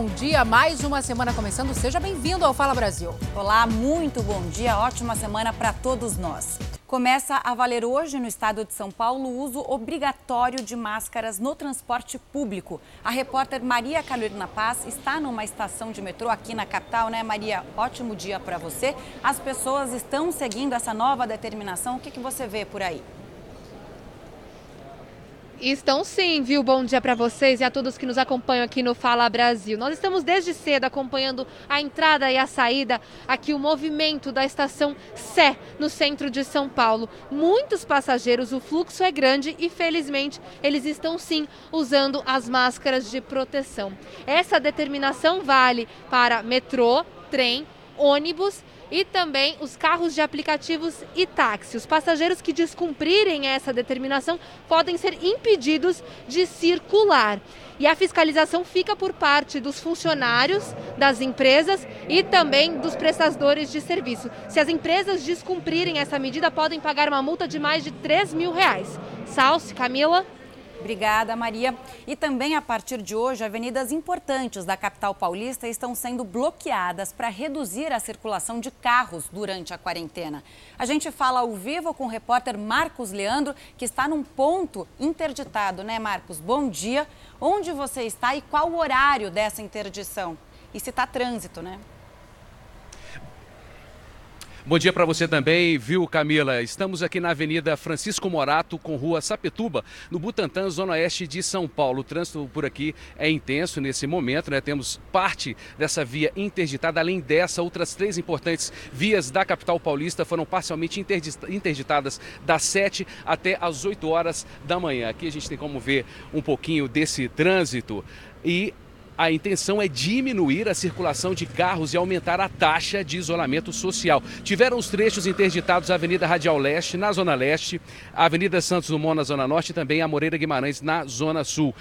bom dia. Mais uma semana começando. Seja bem-vindo ao Fala Brasil. Olá, muito bom dia. Ótima semana para todos nós. Começa a valer hoje no estado de São Paulo o uso obrigatório de máscaras no transporte público. A repórter Maria Carolina Paz está numa estação de metrô aqui na capital, né, Maria? Ótimo dia para você. As pessoas estão seguindo essa nova determinação. O que, que você vê por aí? Estão sim, viu? Bom dia para vocês e a todos que nos acompanham aqui no Fala Brasil. Nós estamos desde cedo acompanhando a entrada e a saída, aqui o movimento da estação Sé, no centro de São Paulo. Muitos passageiros, o fluxo é grande e felizmente eles estão sim usando as máscaras de proteção. Essa determinação vale para metrô, trem, ônibus e também os carros de aplicativos e táxi. Os passageiros que descumprirem essa determinação podem ser impedidos de circular. E a fiscalização fica por parte dos funcionários das empresas e também dos prestadores de serviço. Se as empresas descumprirem essa medida, podem pagar uma multa de mais de 3 mil reais. Salce, Camila. Obrigada, Maria. E também a partir de hoje, avenidas importantes da capital paulista estão sendo bloqueadas para reduzir a circulação de carros durante a quarentena. A gente fala ao vivo com o repórter Marcos Leandro, que está num ponto interditado, né, Marcos? Bom dia. Onde você está e qual o horário dessa interdição? E se está trânsito, né? Bom dia para você também, viu, Camila? Estamos aqui na Avenida Francisco Morato, com Rua Sapetuba, no Butantã, zona oeste de São Paulo. O trânsito por aqui é intenso nesse momento, né? Temos parte dessa via interditada. Além dessa, outras três importantes vias da capital paulista foram parcialmente interditadas das 7 até as 8 horas da manhã. Aqui a gente tem como ver um pouquinho desse trânsito e a intenção é diminuir a circulação de carros e aumentar a taxa de isolamento social. Tiveram os trechos interditados a Avenida Radial Leste, na Zona Leste, a Avenida Santos Dumont, na Zona Norte e também a Moreira Guimarães, na Zona Sul.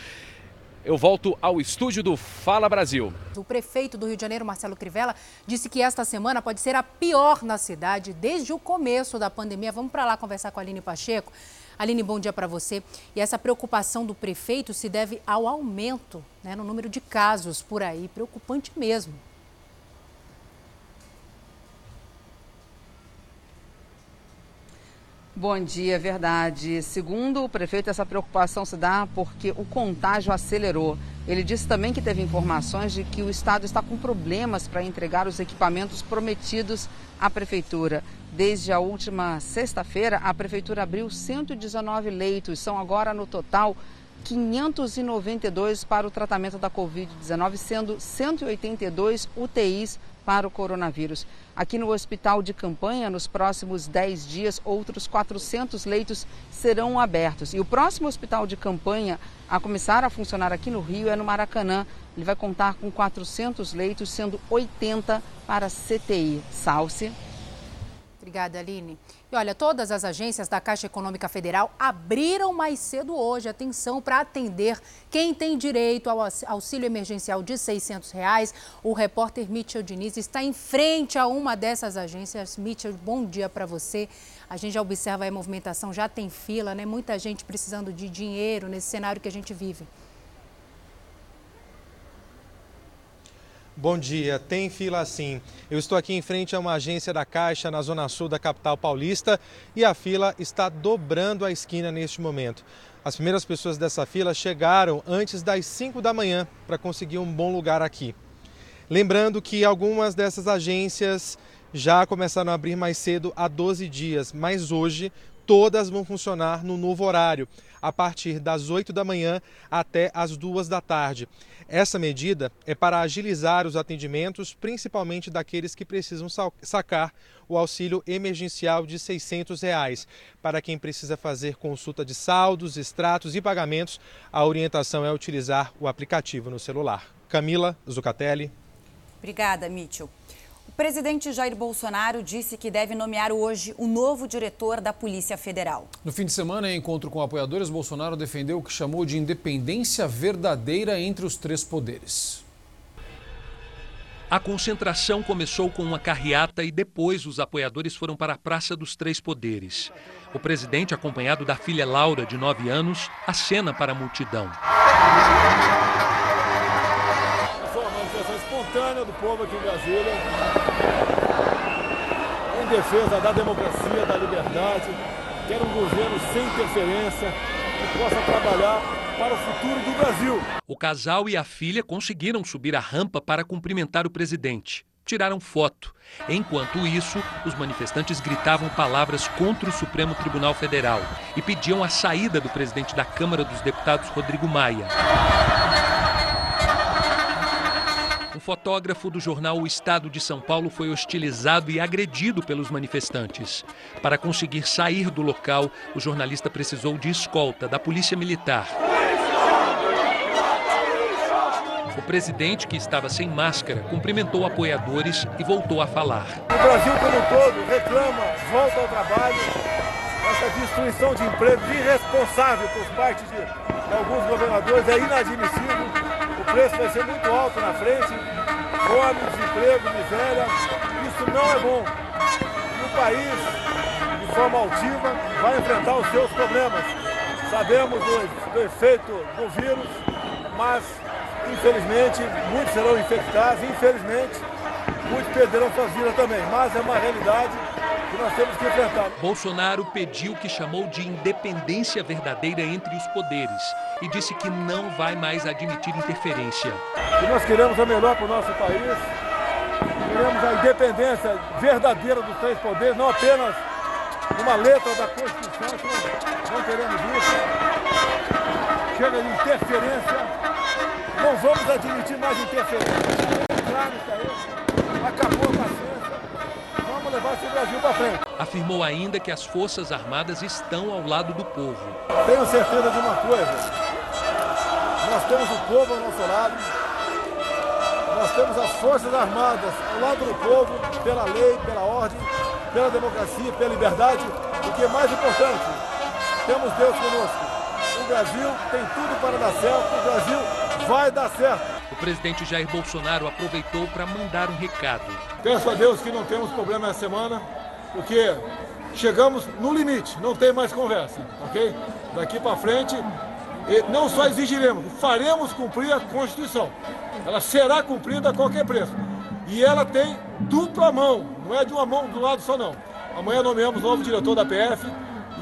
Eu volto ao estúdio do Fala Brasil. O prefeito do Rio de Janeiro, Marcelo Crivella, disse que esta semana pode ser a pior na cidade desde o começo da pandemia. Vamos para lá conversar com a Aline Pacheco. Aline, bom dia para você. E essa preocupação do prefeito se deve ao aumento né, no número de casos por aí, preocupante mesmo. Bom dia, é verdade. Segundo o prefeito, essa preocupação se dá porque o contágio acelerou. Ele disse também que teve informações de que o estado está com problemas para entregar os equipamentos prometidos à prefeitura. Desde a última sexta-feira, a prefeitura abriu 119 leitos. São agora, no total, 592 para o tratamento da Covid-19, sendo 182 UTIs para o coronavírus. Aqui no hospital de campanha, nos próximos 10 dias, outros 400 leitos serão abertos. E o próximo hospital de campanha a começar a funcionar aqui no Rio é no Maracanã. Ele vai contar com 400 leitos, sendo 80 para CTI. Salce. Obrigada, Aline. E olha, todas as agências da Caixa Econômica Federal abriram mais cedo hoje, atenção, para atender quem tem direito ao auxílio emergencial de 600 reais. O repórter Mitchell Diniz está em frente a uma dessas agências. Mitchell, bom dia para você. A gente já observa a movimentação, já tem fila, né? Muita gente precisando de dinheiro nesse cenário que a gente vive. Bom dia, tem fila sim. Eu estou aqui em frente a uma agência da Caixa na zona sul da capital paulista e a fila está dobrando a esquina neste momento. As primeiras pessoas dessa fila chegaram antes das 5 da manhã para conseguir um bom lugar aqui. Lembrando que algumas dessas agências já começaram a abrir mais cedo há 12 dias, mas hoje todas vão funcionar no novo horário, a partir das 8 da manhã até as 2 da tarde. Essa medida é para agilizar os atendimentos, principalmente daqueles que precisam sacar o auxílio emergencial de 600 reais. Para quem precisa fazer consulta de saldos, extratos e pagamentos, a orientação é utilizar o aplicativo no celular. Camila Zucatelli. Obrigada, Mitchell presidente Jair Bolsonaro disse que deve nomear hoje o novo diretor da Polícia Federal. No fim de semana, em encontro com apoiadores, Bolsonaro defendeu o que chamou de independência verdadeira entre os três poderes. A concentração começou com uma carreata e depois os apoiadores foram para a Praça dos Três Poderes. O presidente, acompanhado da filha Laura, de 9 anos, acena para a multidão. espontânea do povo aqui em Brasília, em defesa da democracia, da liberdade. Quero um governo sem interferência, que possa trabalhar para o futuro do Brasil. O casal e a filha conseguiram subir a rampa para cumprimentar o presidente. Tiraram foto. Enquanto isso, os manifestantes gritavam palavras contra o Supremo Tribunal Federal e pediam a saída do presidente da Câmara dos Deputados, Rodrigo Maia. Um fotógrafo do jornal O Estado de São Paulo foi hostilizado e agredido pelos manifestantes. Para conseguir sair do local, o jornalista precisou de escolta da Polícia Militar. O presidente, que estava sem máscara, cumprimentou apoiadores e voltou a falar. O Brasil como um todo reclama, volta ao trabalho, essa destruição de empregos irresponsável por parte de alguns governadores é inadmissível. Preço vai ser muito alto na frente, fome, desemprego, miséria. Isso não é bom. E o país, de forma altiva, vai enfrentar os seus problemas. Sabemos do, do efeito do vírus, mas Infelizmente, muitos serão infectados, infelizmente, muitos perderão suas vidas também. Mas é uma realidade nós temos que enfrentar. Bolsonaro pediu o que chamou de independência verdadeira entre os poderes e disse que não vai mais admitir interferência. E nós queremos o melhor para o nosso país, queremos a independência verdadeira dos três poderes, não apenas uma letra da Constituição, que não queremos isso. Chega de interferência não vamos admitir mais interferência. Claro isso aí. Acabou a paciência. Levar esse Brasil para frente. Afirmou ainda que as Forças Armadas estão ao lado do povo. Tenho certeza de uma coisa. Nós temos o povo ao nosso lado. Nós temos as Forças Armadas ao lado do povo, pela lei, pela ordem, pela democracia, pela liberdade. O que é mais importante, temos Deus conosco. O Brasil tem tudo para dar certo. O Brasil vai dar certo. O presidente Jair Bolsonaro aproveitou para mandar um recado. Peço a Deus que não temos problema essa semana, porque chegamos no limite, não tem mais conversa, ok? Daqui para frente, não só exigiremos, faremos cumprir a Constituição. Ela será cumprida a qualquer preço. E ela tem dupla mão, não é de uma mão do lado só não. Amanhã nomeamos novo diretor da PF,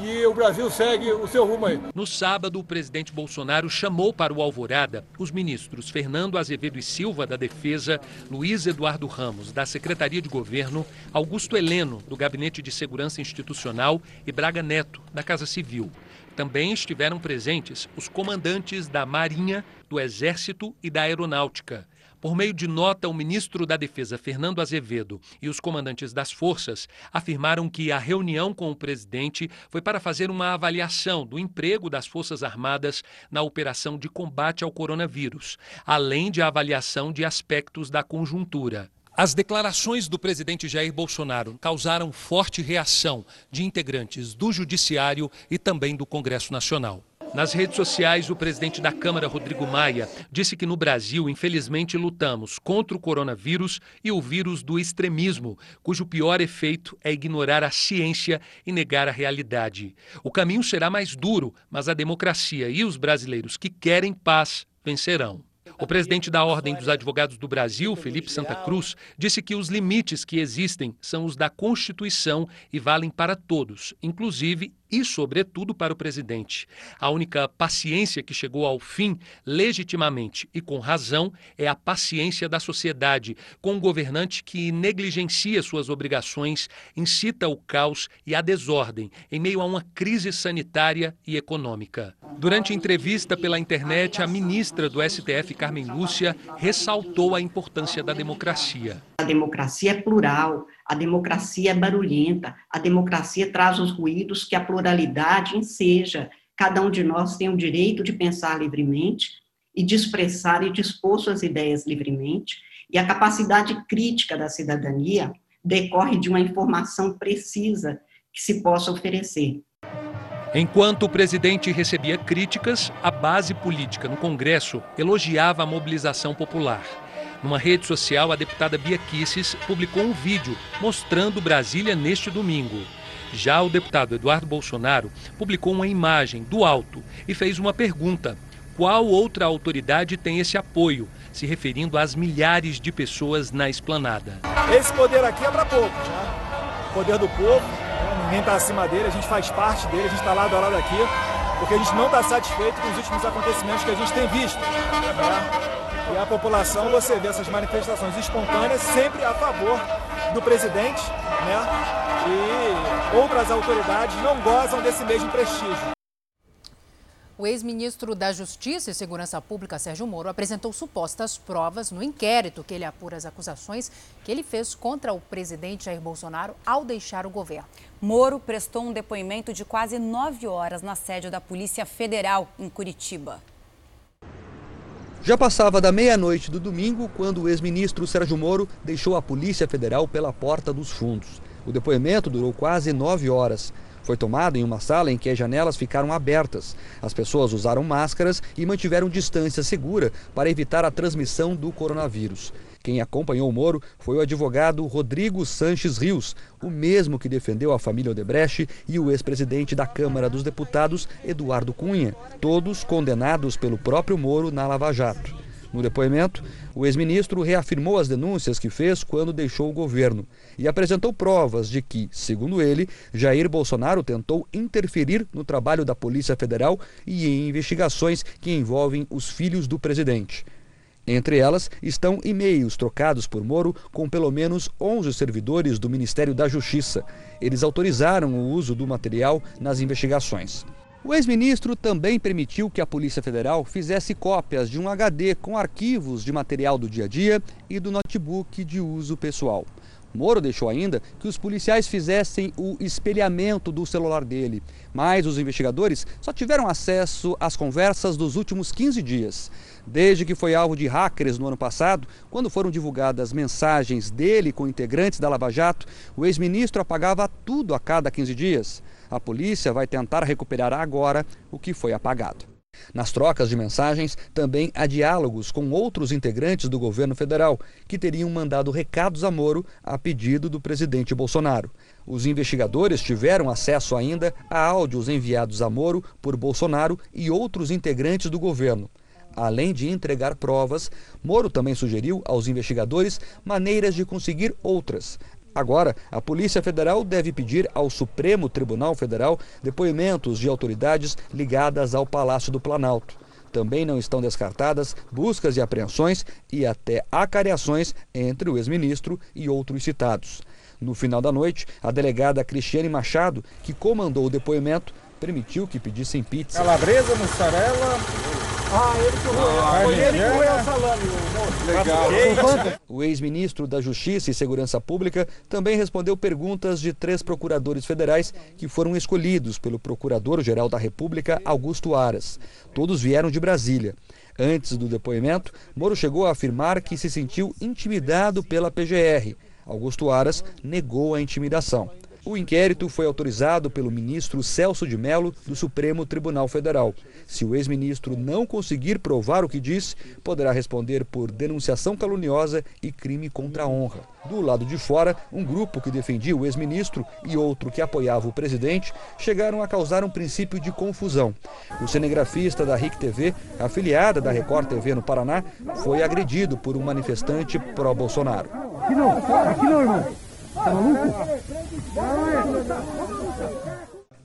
e o Brasil segue o seu rumo aí. No sábado, o presidente Bolsonaro chamou para o Alvorada os ministros Fernando Azevedo e Silva, da Defesa, Luiz Eduardo Ramos, da Secretaria de Governo, Augusto Heleno, do Gabinete de Segurança Institucional e Braga Neto, da Casa Civil. Também estiveram presentes os comandantes da Marinha, do Exército e da Aeronáutica. Por meio de nota, o ministro da Defesa, Fernando Azevedo, e os comandantes das forças afirmaram que a reunião com o presidente foi para fazer uma avaliação do emprego das Forças Armadas na operação de combate ao coronavírus, além de avaliação de aspectos da conjuntura. As declarações do presidente Jair Bolsonaro causaram forte reação de integrantes do Judiciário e também do Congresso Nacional. Nas redes sociais, o presidente da Câmara, Rodrigo Maia, disse que no Brasil, infelizmente, lutamos contra o coronavírus e o vírus do extremismo, cujo pior efeito é ignorar a ciência e negar a realidade. O caminho será mais duro, mas a democracia e os brasileiros que querem paz vencerão. O presidente da Ordem dos Advogados do Brasil, Felipe Santa Cruz, disse que os limites que existem são os da Constituição e valem para todos, inclusive e, sobretudo, para o presidente. A única paciência que chegou ao fim, legitimamente e com razão, é a paciência da sociedade, com um governante que negligencia suas obrigações, incita o caos e a desordem em meio a uma crise sanitária e econômica. Durante entrevista pela internet, a ministra do STF, Carmen Lúcia, ressaltou a importância da democracia. A democracia é plural, a democracia é barulhenta, a democracia traz os ruídos que a pluralidade enseja. Cada um de nós tem o direito de pensar livremente e de expressar e de expor suas ideias livremente, e a capacidade crítica da cidadania decorre de uma informação precisa que se possa oferecer. Enquanto o presidente recebia críticas, a base política no Congresso elogiava a mobilização popular. Numa rede social, a deputada Bia Kisses publicou um vídeo mostrando Brasília neste domingo. Já o deputado Eduardo Bolsonaro publicou uma imagem do alto e fez uma pergunta: qual outra autoridade tem esse apoio, se referindo às milhares de pessoas na esplanada. Esse poder aqui é para poucos, né? O poder do povo, né? ninguém está acima dele, a gente faz parte dele, a gente está lado a lado aqui, porque a gente não está satisfeito com os últimos acontecimentos que a gente tem visto. Né? E a população, você vê essas manifestações espontâneas sempre a favor do presidente, né? E outras autoridades não gozam desse mesmo prestígio. O ex-ministro da Justiça e Segurança Pública, Sérgio Moro, apresentou supostas provas no inquérito que ele apura as acusações que ele fez contra o presidente Jair Bolsonaro ao deixar o governo. Moro prestou um depoimento de quase nove horas na sede da Polícia Federal, em Curitiba. Já passava da meia-noite do domingo quando o ex-ministro Sérgio Moro deixou a Polícia Federal pela porta dos fundos. O depoimento durou quase nove horas. Foi tomado em uma sala em que as janelas ficaram abertas. As pessoas usaram máscaras e mantiveram distância segura para evitar a transmissão do coronavírus. Quem acompanhou o Moro foi o advogado Rodrigo Sanches Rios, o mesmo que defendeu a família Odebrecht e o ex-presidente da Câmara dos Deputados, Eduardo Cunha, todos condenados pelo próprio Moro na Lava Jato. No depoimento, o ex-ministro reafirmou as denúncias que fez quando deixou o governo e apresentou provas de que, segundo ele, Jair Bolsonaro tentou interferir no trabalho da Polícia Federal e em investigações que envolvem os filhos do presidente. Entre elas estão e-mails trocados por Moro com pelo menos 11 servidores do Ministério da Justiça. Eles autorizaram o uso do material nas investigações. O ex-ministro também permitiu que a Polícia Federal fizesse cópias de um HD com arquivos de material do dia a dia e do notebook de uso pessoal. Moro deixou ainda que os policiais fizessem o espelhamento do celular dele, mas os investigadores só tiveram acesso às conversas dos últimos 15 dias. Desde que foi alvo de hackers no ano passado, quando foram divulgadas mensagens dele com integrantes da Lava Jato, o ex-ministro apagava tudo a cada 15 dias. A polícia vai tentar recuperar agora o que foi apagado. Nas trocas de mensagens, também há diálogos com outros integrantes do governo federal, que teriam mandado recados a Moro a pedido do presidente Bolsonaro. Os investigadores tiveram acesso ainda a áudios enviados a Moro por Bolsonaro e outros integrantes do governo. Além de entregar provas, Moro também sugeriu aos investigadores maneiras de conseguir outras, Agora, a Polícia Federal deve pedir ao Supremo Tribunal Federal depoimentos de autoridades ligadas ao Palácio do Planalto. Também não estão descartadas buscas e apreensões e até acariações entre o ex-ministro e outros citados. No final da noite, a delegada Cristiane Machado, que comandou o depoimento, permitiu que pedissem pizza. Calabresa, mussarela, ah, ele que ah, Foi ele que roeu o salame. Legal. O ex-ministro da Justiça e Segurança Pública também respondeu perguntas de três procuradores federais que foram escolhidos pelo Procurador-Geral da República, Augusto Aras. Todos vieram de Brasília. Antes do depoimento, Moro chegou a afirmar que se sentiu intimidado pela PGR. Augusto Aras negou a intimidação. O inquérito foi autorizado pelo ministro Celso de Mello, do Supremo Tribunal Federal. Se o ex-ministro não conseguir provar o que disse, poderá responder por denunciação caluniosa e crime contra a honra. Do lado de fora, um grupo que defendia o ex-ministro e outro que apoiava o presidente chegaram a causar um princípio de confusão. O cinegrafista da RIC TV, afiliada da Record TV no Paraná, foi agredido por um manifestante pró-Bolsonaro. Aqui não, aqui não, irmão. Tá?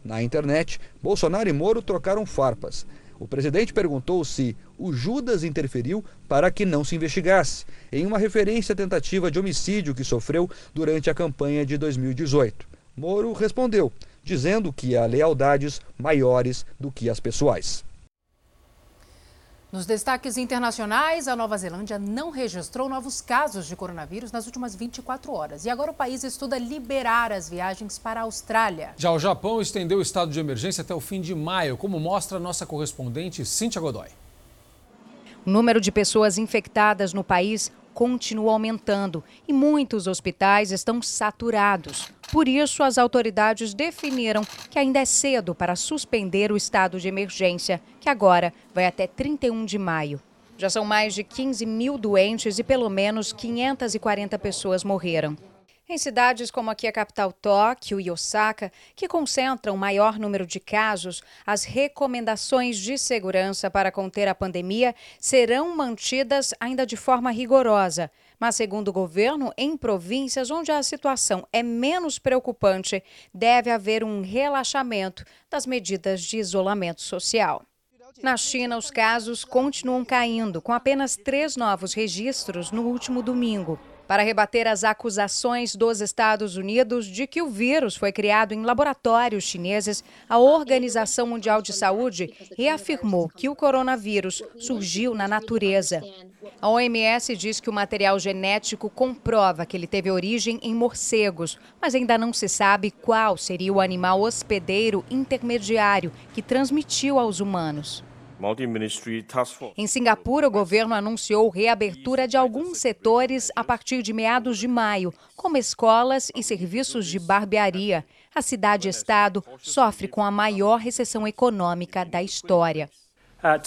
Na internet, Bolsonaro e Moro trocaram farpas. O presidente perguntou se o Judas interferiu para que não se investigasse, em uma referência à tentativa de homicídio que sofreu durante a campanha de 2018. Moro respondeu, dizendo que há lealdades maiores do que as pessoais. Nos destaques internacionais, a Nova Zelândia não registrou novos casos de coronavírus nas últimas 24 horas. E agora o país estuda liberar as viagens para a Austrália. Já o Japão estendeu o estado de emergência até o fim de maio, como mostra a nossa correspondente Cíntia Godoy. O número de pessoas infectadas no país continua aumentando e muitos hospitais estão saturados. Por isso, as autoridades definiram que ainda é cedo para suspender o estado de emergência, que agora vai até 31 de maio. Já são mais de 15 mil doentes e pelo menos 540 pessoas morreram. Em cidades como aqui a capital Tóquio e Osaka, que concentram maior número de casos, as recomendações de segurança para conter a pandemia serão mantidas ainda de forma rigorosa. Mas, segundo o governo, em províncias onde a situação é menos preocupante, deve haver um relaxamento das medidas de isolamento social. Na China, os casos continuam caindo, com apenas três novos registros no último domingo para rebater as acusações dos Estados Unidos de que o vírus foi criado em laboratórios chineses, a Organização Mundial de Saúde reafirmou que o coronavírus surgiu na natureza. A OMS diz que o material genético comprova que ele teve origem em morcegos, mas ainda não se sabe qual seria o animal hospedeiro intermediário que transmitiu aos humanos. Em Singapura, o governo anunciou reabertura de alguns setores a partir de meados de maio, como escolas e serviços de barbearia. A cidade-estado sofre com a maior recessão econômica da história. Uh,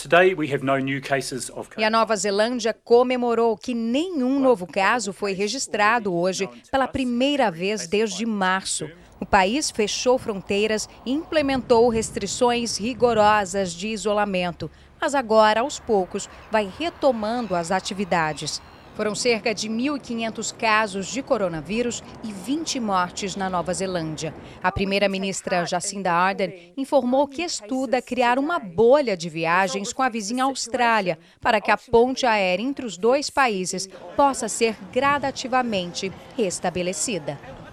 e a Nova Zelândia comemorou que nenhum novo caso foi registrado hoje pela primeira vez desde março. O país fechou fronteiras e implementou restrições rigorosas de isolamento, mas agora, aos poucos, vai retomando as atividades. Foram cerca de 1.500 casos de coronavírus e 20 mortes na Nova Zelândia. A primeira-ministra Jacinda Ardern informou que estuda criar uma bolha de viagens com a vizinha Austrália para que a ponte aérea entre os dois países possa ser gradativamente restabelecida.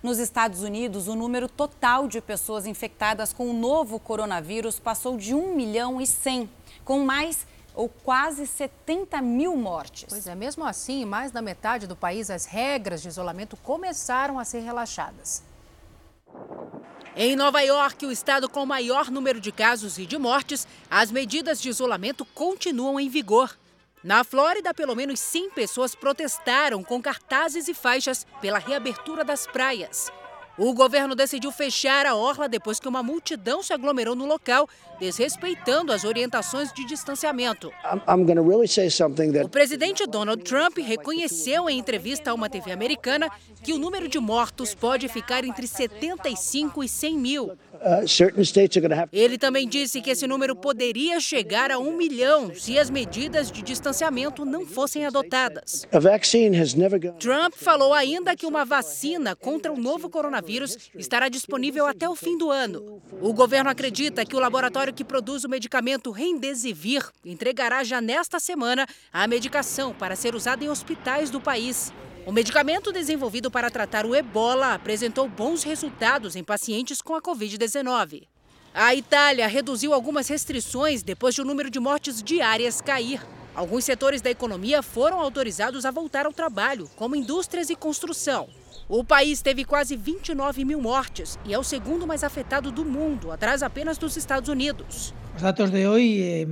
Nos Estados Unidos, o número total de pessoas infectadas com o novo coronavírus passou de 1 milhão e 100, com mais ou quase 70 mil mortes. Pois é, mesmo assim, mais da metade do país, as regras de isolamento começaram a ser relaxadas. Em Nova York, o estado com maior número de casos e de mortes, as medidas de isolamento continuam em vigor. Na Flórida, pelo menos 100 pessoas protestaram com cartazes e faixas pela reabertura das praias. O governo decidiu fechar a orla depois que uma multidão se aglomerou no local, desrespeitando as orientações de distanciamento. O presidente Donald Trump reconheceu em entrevista a uma TV americana que o número de mortos pode ficar entre 75 e 100 mil. Uh, Ele também disse que esse número poderia chegar a um milhão se as medidas de distanciamento não fossem adotadas. Trump falou ainda que uma vacina contra o novo coronavírus estará disponível até o fim do ano. O governo acredita que o laboratório que produz o medicamento Remdesivir entregará já nesta semana a medicação para ser usada em hospitais do país. O medicamento desenvolvido para tratar o ebola apresentou bons resultados em pacientes com a Covid-19. A Itália reduziu algumas restrições depois de o número de mortes diárias cair. Alguns setores da economia foram autorizados a voltar ao trabalho, como indústrias e construção. O país teve quase 29 mil mortes e é o segundo mais afetado do mundo, atrás apenas dos Estados Unidos. Os dados de hoje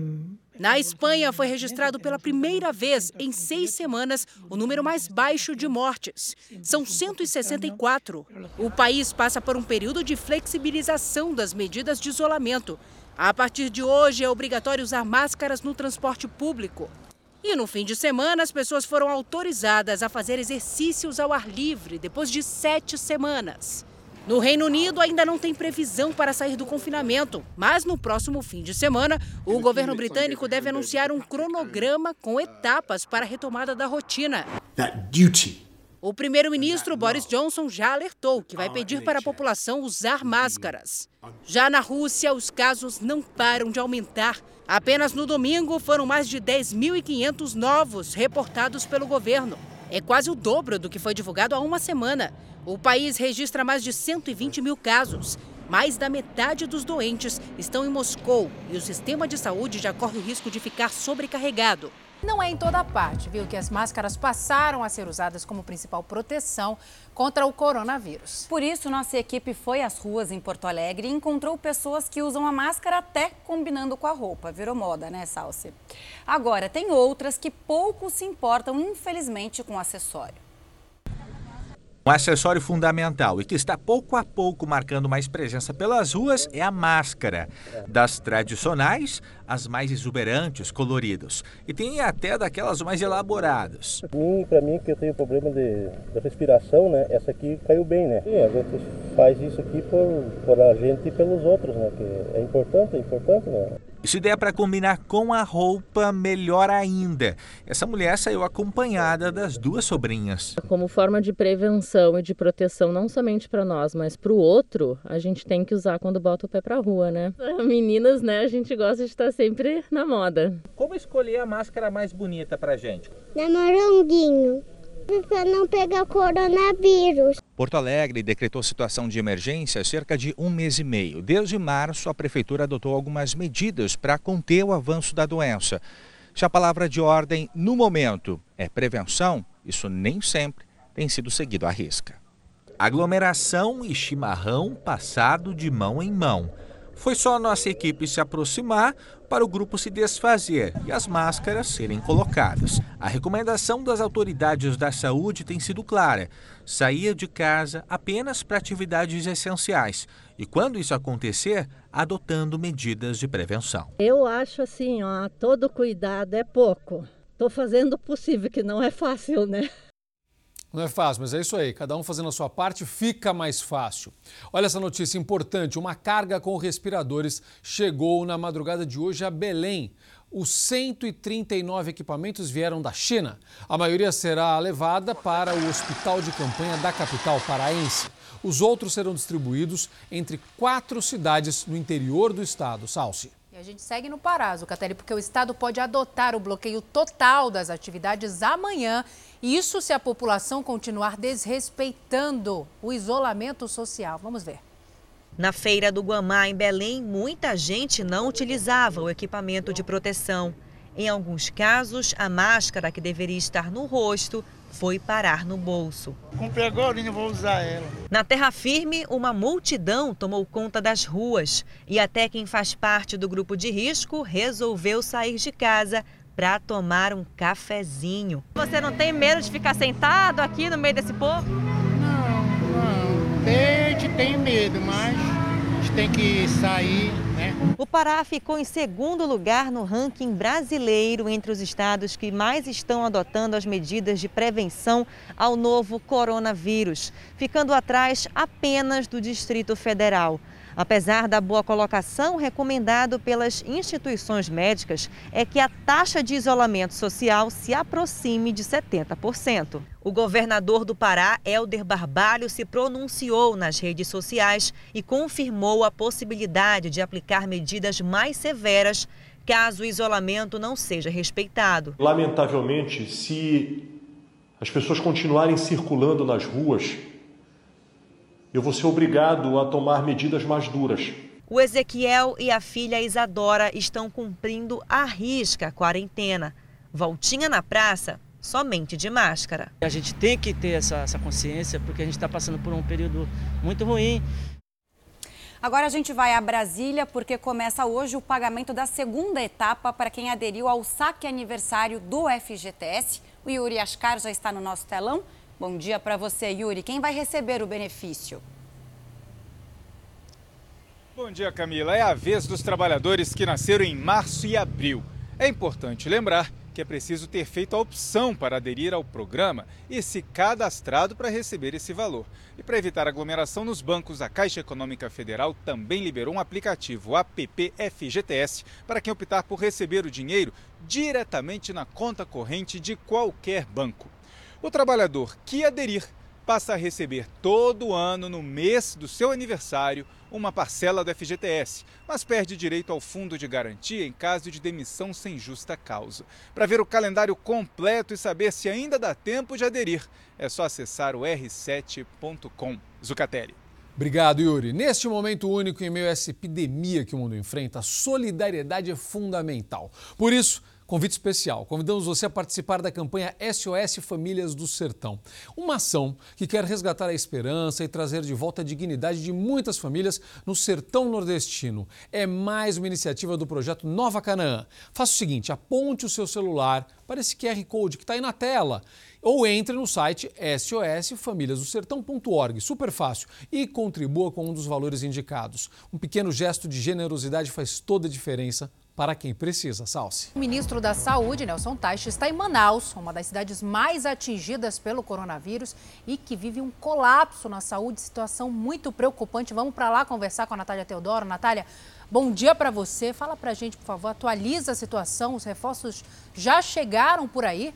na Espanha, foi registrado pela primeira vez em seis semanas o número mais baixo de mortes. São 164. O país passa por um período de flexibilização das medidas de isolamento. A partir de hoje, é obrigatório usar máscaras no transporte público. E no fim de semana, as pessoas foram autorizadas a fazer exercícios ao ar livre depois de sete semanas. No Reino Unido, ainda não tem previsão para sair do confinamento, mas no próximo fim de semana, o governo britânico deve anunciar um cronograma com etapas para a retomada da rotina. O primeiro-ministro Boris Johnson já alertou que vai pedir para a população usar máscaras. Já na Rússia, os casos não param de aumentar. Apenas no domingo foram mais de 10.500 novos reportados pelo governo. É quase o dobro do que foi divulgado há uma semana. O país registra mais de 120 mil casos. Mais da metade dos doentes estão em Moscou e o sistema de saúde já corre o risco de ficar sobrecarregado. Não é em toda parte, viu, que as máscaras passaram a ser usadas como principal proteção contra o coronavírus. Por isso, nossa equipe foi às ruas em Porto Alegre e encontrou pessoas que usam a máscara até combinando com a roupa. Virou moda, né, Salsi? Agora, tem outras que pouco se importam, infelizmente, com o acessório. Um acessório fundamental e que está pouco a pouco marcando mais presença pelas ruas é a máscara. Das tradicionais, as mais exuberantes, coloridas. E tem até daquelas mais elaboradas. Para mim, que eu tenho problema de, de, respiração, né? Essa aqui caiu bem, né? E a gente faz isso aqui por, por a gente e pelos outros, né? Que é importante, é importante, né? E se der para combinar com a roupa, melhor ainda. Essa mulher saiu acompanhada das duas sobrinhas. Como forma de prevenção e de proteção, não somente para nós, mas para o outro, a gente tem que usar quando bota o pé para rua, né? Meninas, né, a gente gosta de estar sempre na moda. Como escolher a máscara mais bonita para gente? Na moranguinho para não pegar coronavírus. Porto Alegre decretou situação de emergência há cerca de um mês e meio. Desde março, a prefeitura adotou algumas medidas para conter o avanço da doença. Se a palavra de ordem no momento é prevenção, isso nem sempre tem sido seguido à risca. Aglomeração e chimarrão passado de mão em mão. Foi só nossa equipe se aproximar para o grupo se desfazer e as máscaras serem colocadas. A recomendação das autoridades da saúde tem sido clara: sair de casa apenas para atividades essenciais e, quando isso acontecer, adotando medidas de prevenção. Eu acho assim, ó, todo cuidado é pouco. Estou fazendo o possível, que não é fácil, né? Não é fácil, mas é isso aí. Cada um fazendo a sua parte fica mais fácil. Olha essa notícia importante: uma carga com respiradores chegou na madrugada de hoje a Belém. Os 139 equipamentos vieram da China. A maioria será levada para o hospital de campanha da capital paraense. Os outros serão distribuídos entre quatro cidades no interior do estado. Salsi. E a gente segue no Pará, Zucatelli, porque o Estado pode adotar o bloqueio total das atividades amanhã. Isso se a população continuar desrespeitando o isolamento social. Vamos ver. Na feira do Guamá, em Belém, muita gente não utilizava o equipamento de proteção. Em alguns casos, a máscara que deveria estar no rosto foi parar no bolso. Comprei agora e não vou usar ela. Na terra firme, uma multidão tomou conta das ruas e até quem faz parte do grupo de risco resolveu sair de casa para tomar um cafezinho. Você não tem medo de ficar sentado aqui no meio desse povo? Não, não. A gente tem medo, mas a gente tem que sair né? O Pará ficou em segundo lugar no ranking brasileiro entre os estados que mais estão adotando as medidas de prevenção ao novo coronavírus, ficando atrás apenas do Distrito Federal. Apesar da boa colocação, recomendado pelas instituições médicas é que a taxa de isolamento social se aproxime de 70%. O governador do Pará, Helder Barbalho, se pronunciou nas redes sociais e confirmou a possibilidade de aplicar medidas mais severas caso o isolamento não seja respeitado. Lamentavelmente, se as pessoas continuarem circulando nas ruas, eu vou ser obrigado a tomar medidas mais duras. O Ezequiel e a filha Isadora estão cumprindo a risca a quarentena. Voltinha na praça, somente de máscara. A gente tem que ter essa, essa consciência porque a gente está passando por um período muito ruim. Agora a gente vai a Brasília porque começa hoje o pagamento da segunda etapa para quem aderiu ao saque aniversário do FGTS. O Yuri Ascar já está no nosso telão. Bom dia para você, Yuri. Quem vai receber o benefício? Bom dia, Camila. É a vez dos trabalhadores que nasceram em março e abril. É importante lembrar que é preciso ter feito a opção para aderir ao programa e se cadastrado para receber esse valor. E para evitar aglomeração nos bancos, a Caixa Econômica Federal também liberou um aplicativo app FGTS para quem optar por receber o dinheiro diretamente na conta corrente de qualquer banco. O trabalhador que aderir passa a receber todo ano, no mês do seu aniversário, uma parcela do FGTS, mas perde direito ao fundo de garantia em caso de demissão sem justa causa. Para ver o calendário completo e saber se ainda dá tempo de aderir, é só acessar o r7.com. Zucatelli. Obrigado, Yuri. Neste momento único em meio a essa epidemia que o mundo enfrenta, a solidariedade é fundamental. Por isso, Convite especial. Convidamos você a participar da campanha SOS Famílias do Sertão. Uma ação que quer resgatar a esperança e trazer de volta a dignidade de muitas famílias no sertão nordestino. É mais uma iniciativa do projeto Nova Canaã. Faça o seguinte: aponte o seu celular para esse QR Code que está aí na tela. Ou entre no site sosfamiliasdosertão.org, super fácil, e contribua com um dos valores indicados. Um pequeno gesto de generosidade faz toda a diferença para quem precisa. Salce. O ministro da Saúde, Nelson Teich, está em Manaus, uma das cidades mais atingidas pelo coronavírus e que vive um colapso na saúde, situação muito preocupante. Vamos para lá conversar com a Natália Teodoro. Natália, bom dia para você. Fala para a gente, por favor, atualiza a situação. Os reforços já chegaram por aí?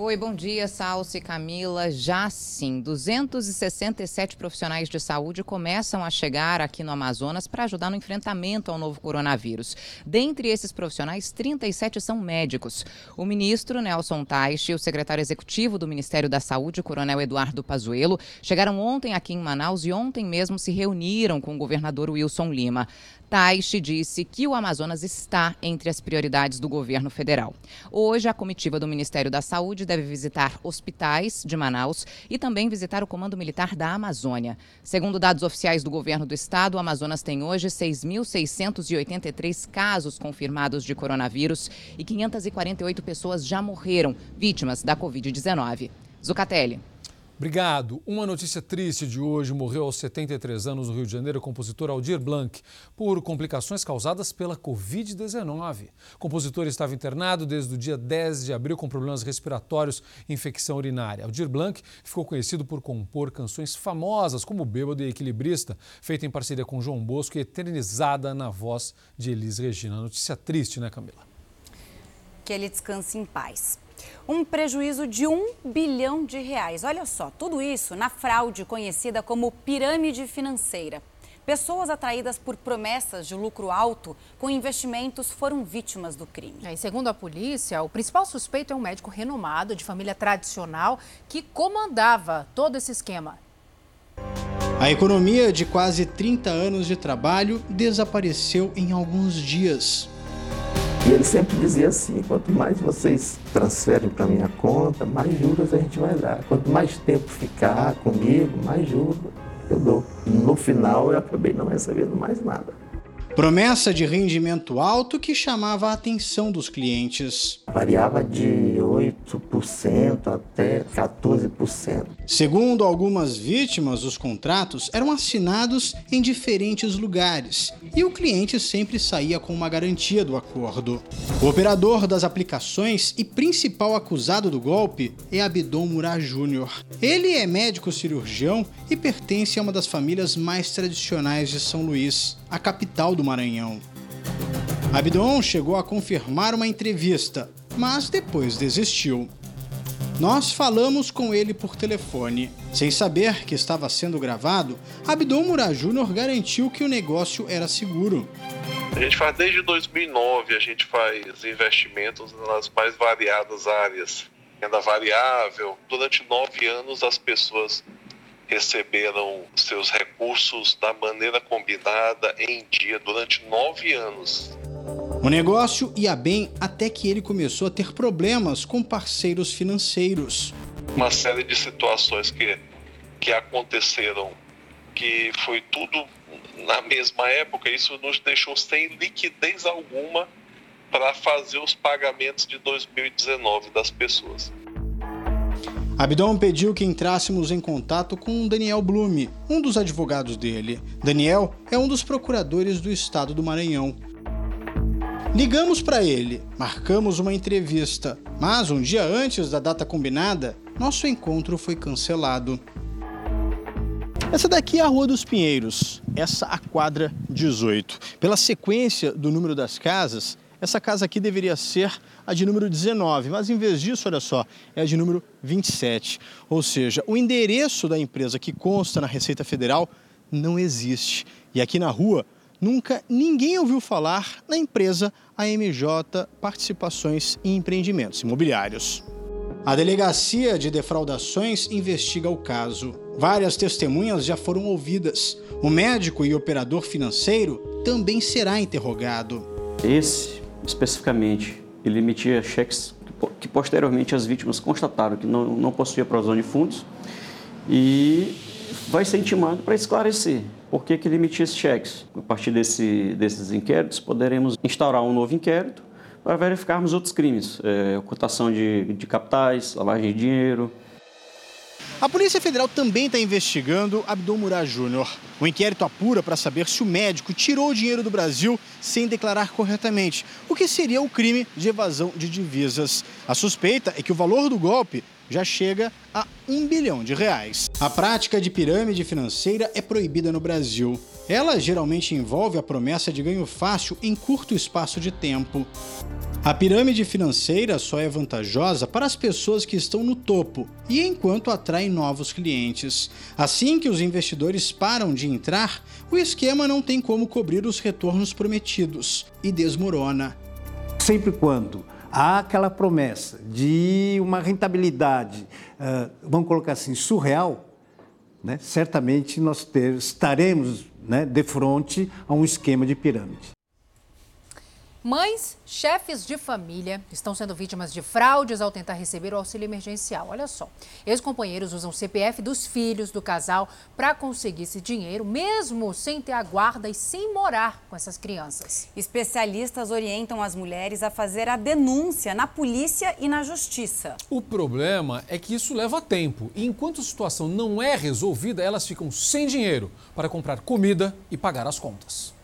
Oi, bom dia, Salce Camila. Já sim, 267 profissionais de saúde começam a chegar aqui no Amazonas para ajudar no enfrentamento ao novo coronavírus. Dentre esses profissionais, 37 são médicos. O ministro Nelson Teich e o secretário executivo do Ministério da Saúde, coronel Eduardo Pazuello, chegaram ontem aqui em Manaus e ontem mesmo se reuniram com o governador Wilson Lima. Taishi disse que o Amazonas está entre as prioridades do governo federal. Hoje, a comitiva do Ministério da Saúde deve visitar hospitais de Manaus e também visitar o Comando Militar da Amazônia. Segundo dados oficiais do governo do estado, o Amazonas tem hoje 6.683 casos confirmados de coronavírus e 548 pessoas já morreram, vítimas da Covid-19. Zucatelli. Obrigado. Uma notícia triste de hoje: morreu aos 73 anos no Rio de Janeiro o compositor Aldir Blanc por complicações causadas pela Covid-19. O compositor estava internado desde o dia 10 de abril com problemas respiratórios e infecção urinária. Aldir Blanc ficou conhecido por compor canções famosas como Bêbado e Equilibrista, feita em parceria com João Bosco e eternizada na voz de Elis Regina. Notícia triste, né, Camila? Que ele descanse em paz um prejuízo de um bilhão de reais. Olha só, tudo isso na fraude conhecida como pirâmide financeira. Pessoas atraídas por promessas de lucro alto com investimentos foram vítimas do crime. É, e segundo a polícia, o principal suspeito é um médico renomado de família tradicional que comandava todo esse esquema. A economia de quase 30 anos de trabalho desapareceu em alguns dias. Ele sempre dizia assim: quanto mais vocês transferem para minha conta, mais juros a gente vai dar. Quanto mais tempo ficar comigo, mais juros eu dou. No final, eu acabei não recebendo mais nada. Promessa de rendimento alto que chamava a atenção dos clientes. Variava de 8% até 14%. Segundo algumas vítimas, os contratos eram assinados em diferentes lugares e o cliente sempre saía com uma garantia do acordo. O operador das aplicações e principal acusado do golpe é Abdon Murá Júnior. Ele é médico cirurgião e pertence a uma das famílias mais tradicionais de São Luís, a capital do Maranhão. Abdon chegou a confirmar uma entrevista, mas depois desistiu. Nós falamos com ele por telefone. Sem saber que estava sendo gravado, Abdon Murá Júnior garantiu que o negócio era seguro. A gente faz desde 2009, a gente faz investimentos nas mais variadas áreas. Renda variável. Durante nove anos, as pessoas receberam seus recursos da maneira combinada em dia durante nove anos. O negócio ia bem até que ele começou a ter problemas com parceiros financeiros. Uma série de situações que, que aconteceram, que foi tudo na mesma época, isso nos deixou sem liquidez alguma para fazer os pagamentos de 2019 das pessoas. Abdon pediu que entrássemos em contato com Daniel Blume, um dos advogados dele. Daniel é um dos procuradores do estado do Maranhão. Ligamos para ele, marcamos uma entrevista, mas um dia antes da data combinada, nosso encontro foi cancelado. Essa daqui é a Rua dos Pinheiros, essa a quadra 18. Pela sequência do número das casas, essa casa aqui deveria ser a de número 19, mas em vez disso, olha só, é a de número 27. Ou seja, o endereço da empresa que consta na Receita Federal não existe. E aqui na rua, nunca ninguém ouviu falar na empresa AMJ Participações e Empreendimentos Imobiliários. A Delegacia de Defraudações investiga o caso. Várias testemunhas já foram ouvidas. O médico e operador financeiro também será interrogado. Esse especificamente, ele emitia cheques que posteriormente as vítimas constataram que não, não possuía provisão de fundos e vai ser intimado para esclarecer por que, que emitia esses cheques. A partir desse, desses inquéritos, poderemos instaurar um novo inquérito para verificarmos outros crimes, é, ocultação de, de capitais, lavagem de dinheiro. A Polícia Federal também está investigando Abdul Murad Júnior. O inquérito apura para saber se o médico tirou o dinheiro do Brasil sem declarar corretamente, o que seria o crime de evasão de divisas. A suspeita é que o valor do golpe já chega a um bilhão de reais. A prática de pirâmide financeira é proibida no Brasil. Ela geralmente envolve a promessa de ganho fácil em curto espaço de tempo. A pirâmide financeira só é vantajosa para as pessoas que estão no topo e enquanto atrai novos clientes. Assim que os investidores param de entrar, o esquema não tem como cobrir os retornos prometidos e desmorona. Sempre quando há aquela promessa de uma rentabilidade, uh, vamos colocar assim, surreal, né? certamente nós ter, estaremos né, de frente a um esquema de pirâmide. Mães, chefes de família estão sendo vítimas de fraudes ao tentar receber o auxílio emergencial. Olha só, ex-companheiros usam o CPF dos filhos do casal para conseguir esse dinheiro, mesmo sem ter a guarda e sem morar com essas crianças. Especialistas orientam as mulheres a fazer a denúncia na polícia e na justiça. O problema é que isso leva tempo e enquanto a situação não é resolvida, elas ficam sem dinheiro para comprar comida e pagar as contas.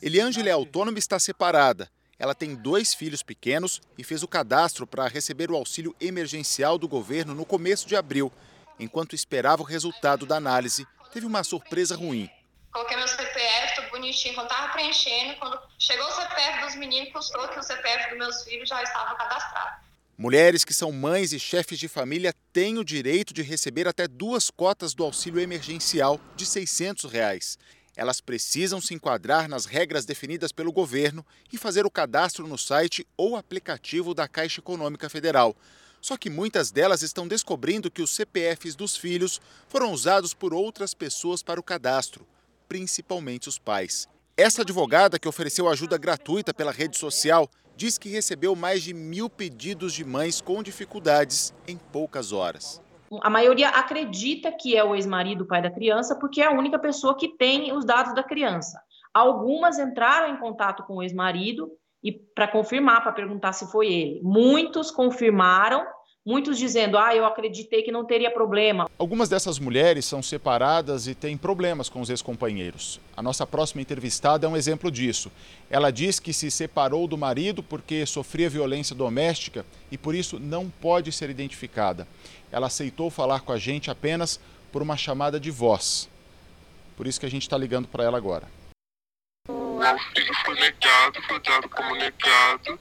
Eliângela é autônoma e está separada. Ela tem dois filhos pequenos e fez o cadastro para receber o auxílio emergencial do governo no começo de abril. Enquanto esperava o resultado da análise, teve uma surpresa ruim. Coloquei meu CPF, tudo bonitinho, quando estava preenchendo, quando chegou o CPF dos meninos, custou que o CPF dos meus filhos já estava cadastrado. Mulheres que são mães e chefes de família têm o direito de receber até duas cotas do auxílio emergencial de 600 reais elas precisam se enquadrar nas regras definidas pelo governo e fazer o cadastro no site ou aplicativo da Caixa Econômica Federal. Só que muitas delas estão descobrindo que os CPFs dos filhos foram usados por outras pessoas para o cadastro, principalmente os pais. Essa advogada, que ofereceu ajuda gratuita pela rede social, diz que recebeu mais de mil pedidos de mães com dificuldades em poucas horas a maioria acredita que é o ex-marido, o pai da criança, porque é a única pessoa que tem os dados da criança. Algumas entraram em contato com o ex-marido e para confirmar, para perguntar se foi ele. Muitos confirmaram, muitos dizendo: "Ah, eu acreditei que não teria problema". Algumas dessas mulheres são separadas e têm problemas com os ex-companheiros. A nossa próxima entrevistada é um exemplo disso. Ela diz que se separou do marido porque sofria violência doméstica e por isso não pode ser identificada ela aceitou falar com a gente apenas por uma chamada de voz. Por isso que a gente está ligando para ela agora. Meu filho foi negado, foi dado como negado.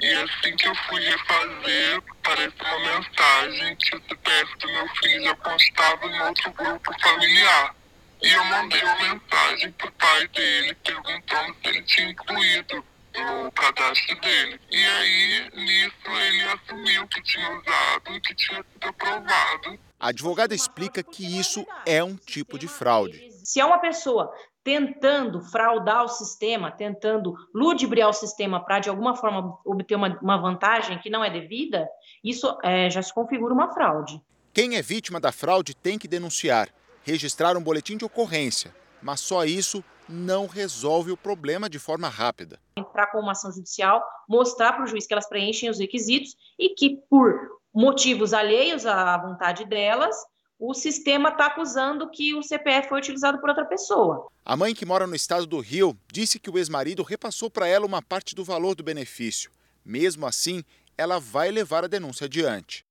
E assim que eu fui refazer, apareceu uma mensagem que o CPF do meu filho já constava em outro grupo familiar. E eu mandei uma mensagem pro pai dele perguntando se ele tinha incluído no cadastro dele. E aí, nisso, ele assumiu que tinha usado e que tinha sido aprovado. A advogada explica que isso é um tipo de fraude. Se é uma pessoa tentando fraudar o sistema, tentando ludibriar o sistema para, de alguma forma, obter uma, uma, vantagem que não é devida, isso é, já se configura uma fraude. Quem é vítima da fraude tem que denunciar, registrar um boletim de ocorrência, mas só isso não resolve o problema de forma rápida. Entrar com uma ação judicial, mostrar para o juiz que elas preenchem os requisitos e que, por motivos alheios à vontade delas, o sistema está acusando que o CPF foi utilizado por outra pessoa. A mãe que mora no estado do Rio disse que o ex-marido repassou para ela uma parte do valor do benefício. Mesmo assim, ela vai levar a denúncia adiante.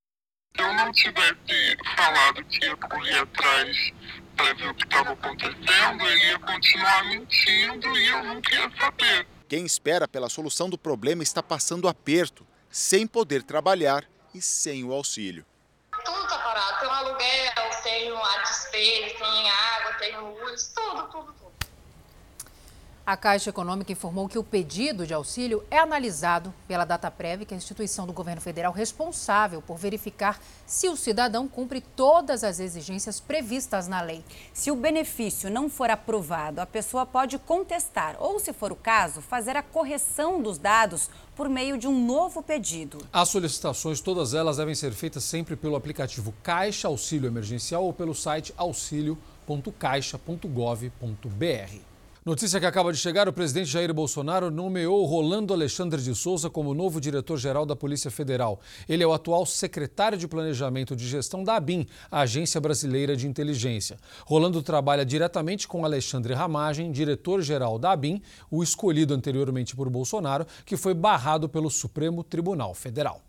Se eu não tivesse falado que ia correr atrás para ver o que estava acontecendo, ele ia continuar mentindo e eu não queria saber. Quem espera pela solução do problema está passando aperto, sem poder trabalhar e sem o auxílio. Tem água, tem luz, tudo, tudo, tudo. A Caixa Econômica informou que o pedido de auxílio é analisado pela DataPrev, que é a instituição do governo federal responsável por verificar se o cidadão cumpre todas as exigências previstas na lei. Se o benefício não for aprovado, a pessoa pode contestar ou, se for o caso, fazer a correção dos dados por meio de um novo pedido. As solicitações, todas elas devem ser feitas sempre pelo aplicativo Caixa Auxílio Emergencial ou pelo site auxilio.caixa.gov.br. Notícia que acaba de chegar: o presidente Jair Bolsonaro nomeou Rolando Alexandre de Souza como novo diretor-geral da Polícia Federal. Ele é o atual secretário de Planejamento de Gestão da ABIN, a Agência Brasileira de Inteligência. Rolando trabalha diretamente com Alexandre Ramagem, diretor-geral da ABIN, o escolhido anteriormente por Bolsonaro, que foi barrado pelo Supremo Tribunal Federal.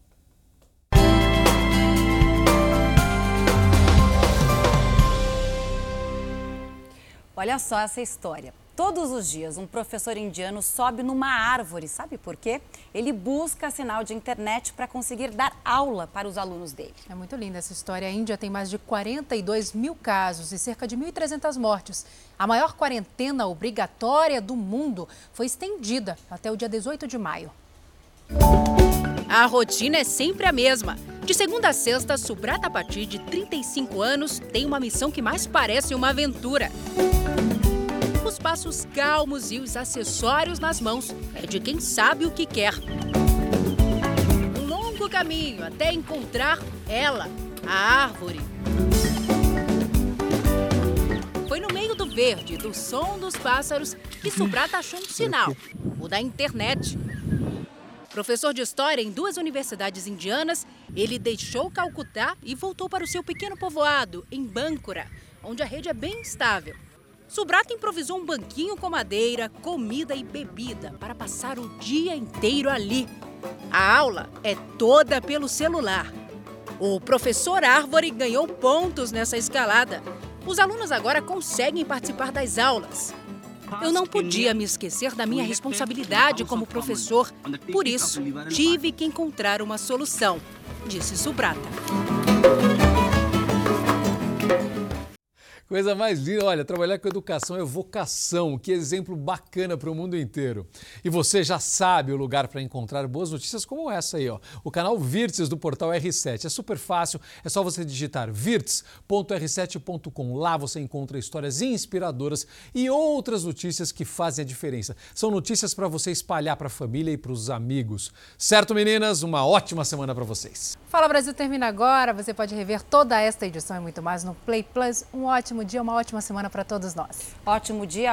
Olha só essa história. Todos os dias, um professor indiano sobe numa árvore. Sabe por quê? Ele busca sinal de internet para conseguir dar aula para os alunos dele. É muito linda essa história. A Índia tem mais de 42 mil casos e cerca de 1.300 mortes. A maior quarentena obrigatória do mundo foi estendida até o dia 18 de maio. A rotina é sempre a mesma. De segunda a sexta, Subrata Pati, de 35 anos, tem uma missão que mais parece uma aventura os passos calmos e os acessórios nas mãos é de quem sabe o que quer. Um longo caminho até encontrar ela, a árvore. Foi no meio do verde, do som dos pássaros, que Subrata achou um sinal, o da internet. Professor de História em duas universidades indianas, ele deixou Calcutá e voltou para o seu pequeno povoado, em Bancura, onde a rede é bem estável. Subrata improvisou um banquinho com madeira, comida e bebida para passar o dia inteiro ali. A aula é toda pelo celular. O professor Árvore ganhou pontos nessa escalada. Os alunos agora conseguem participar das aulas. Eu não podia me esquecer da minha responsabilidade como professor, por isso tive que encontrar uma solução, disse Subrata. Coisa mais linda, olha, trabalhar com educação é vocação, que exemplo bacana para o mundo inteiro. E você já sabe o lugar para encontrar boas notícias como essa aí, ó. O canal Virtes do portal R7. É super fácil, é só você digitar virtes.r7.com. Lá você encontra histórias inspiradoras e outras notícias que fazem a diferença. São notícias para você espalhar para a família e para os amigos. Certo, meninas? Uma ótima semana para vocês. Fala Brasil termina agora. Você pode rever toda esta edição e muito mais no Play Plus. Um ótimo ótimo dia, uma ótima semana para todos nós. Ótimo dia.